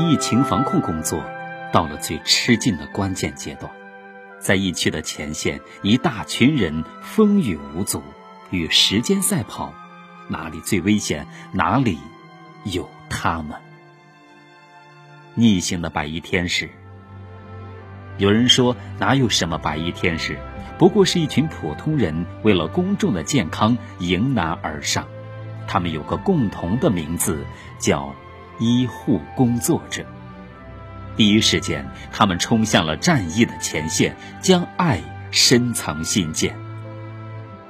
疫情防控工作到了最吃劲的关键阶段，在疫区的前线，一大群人风雨无阻，与时间赛跑，哪里最危险，哪里有他们。逆行的白衣天使。有人说，哪有什么白衣天使，不过是一群普通人为了公众的健康迎难而上。他们有个共同的名字，叫医护工作者。第一时间，他们冲向了战役的前线，将爱深藏心间。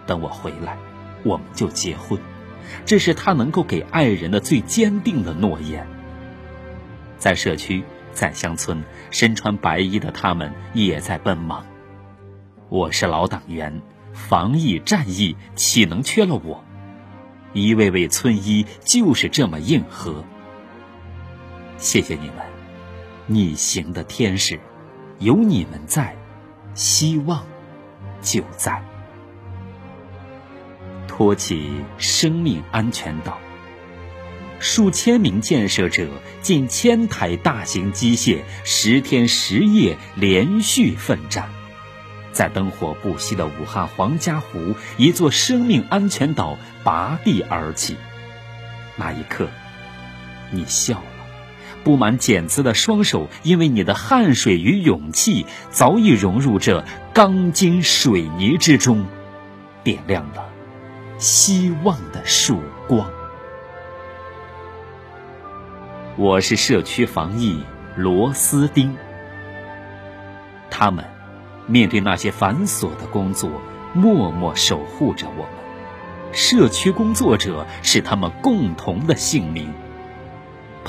等我回来，我们就结婚。这是他能够给爱人的最坚定的诺言。在社区，在乡村，身穿白衣的他们也在奔忙。我是老党员，防疫战役岂能缺了我？一位位村医就是这么硬核。谢谢你们，逆行的天使，有你们在，希望就在。托起生命安全岛。数千名建设者，近千台大型机械，十天十夜连续奋战，在灯火不息的武汉黄家湖，一座生命安全岛拔地而起。那一刻，你笑了，布满茧子的双手，因为你的汗水与勇气，早已融入这钢筋水泥之中，点亮了希望的曙光。我是社区防疫螺丝钉，他们面对那些繁琐的工作，默默守护着我们。社区工作者是他们共同的姓名。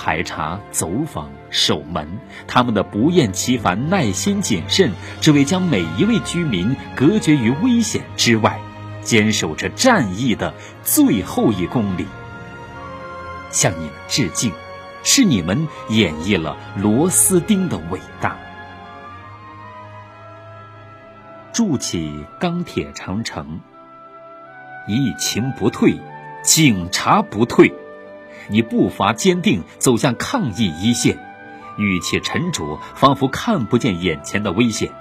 排查、走访、守门，他们的不厌其烦、耐心谨慎，只为将每一位居民隔绝于危险之外，坚守着战役的最后一公里。向你们致敬。是你们演绎了螺丝钉的伟大，筑起钢铁长城。疫情不退，警察不退，你步伐坚定走向抗疫一线，语气沉着，仿佛看不见眼前的危险。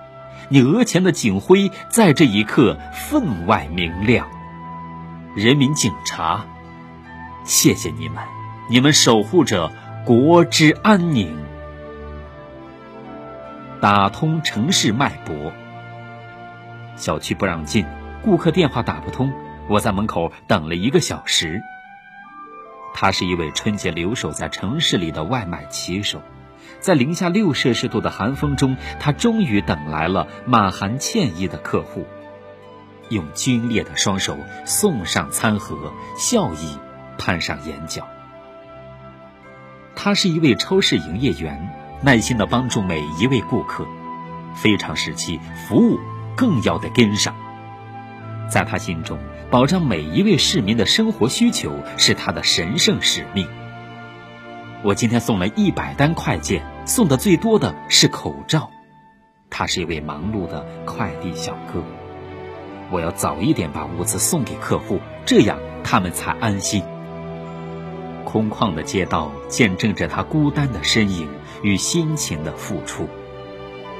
你额前的警徽在这一刻分外明亮。人民警察，谢谢你们，你们守护着。国之安宁，打通城市脉搏。小区不让进，顾客电话打不通，我在门口等了一个小时。他是一位春节留守在城市里的外卖骑手，在零下六摄氏度的寒风中，他终于等来了满含歉意的客户，用皲裂的双手送上餐盒，笑意攀上眼角。他是一位超市营业员，耐心地帮助每一位顾客。非常时期，服务更要得跟上。在他心中，保障每一位市民的生活需求是他的神圣使命。我今天送了一百单快件，送的最多的是口罩。他是一位忙碌的快递小哥。我要早一点把物资送给客户，这样他们才安心。空旷的街道见证着他孤单的身影与辛勤的付出。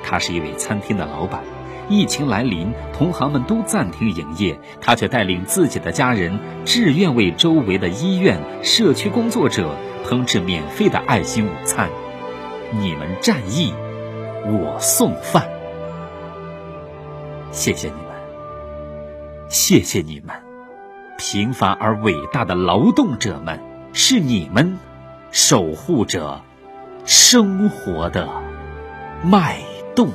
他是一位餐厅的老板，疫情来临，同行们都暂停营业，他却带领自己的家人，志愿为周围的医院、社区工作者烹制免费的爱心午餐。你们战役，我送饭。谢谢你们，谢谢你们，平凡而伟大的劳动者们。是你们守护着生活的脉动。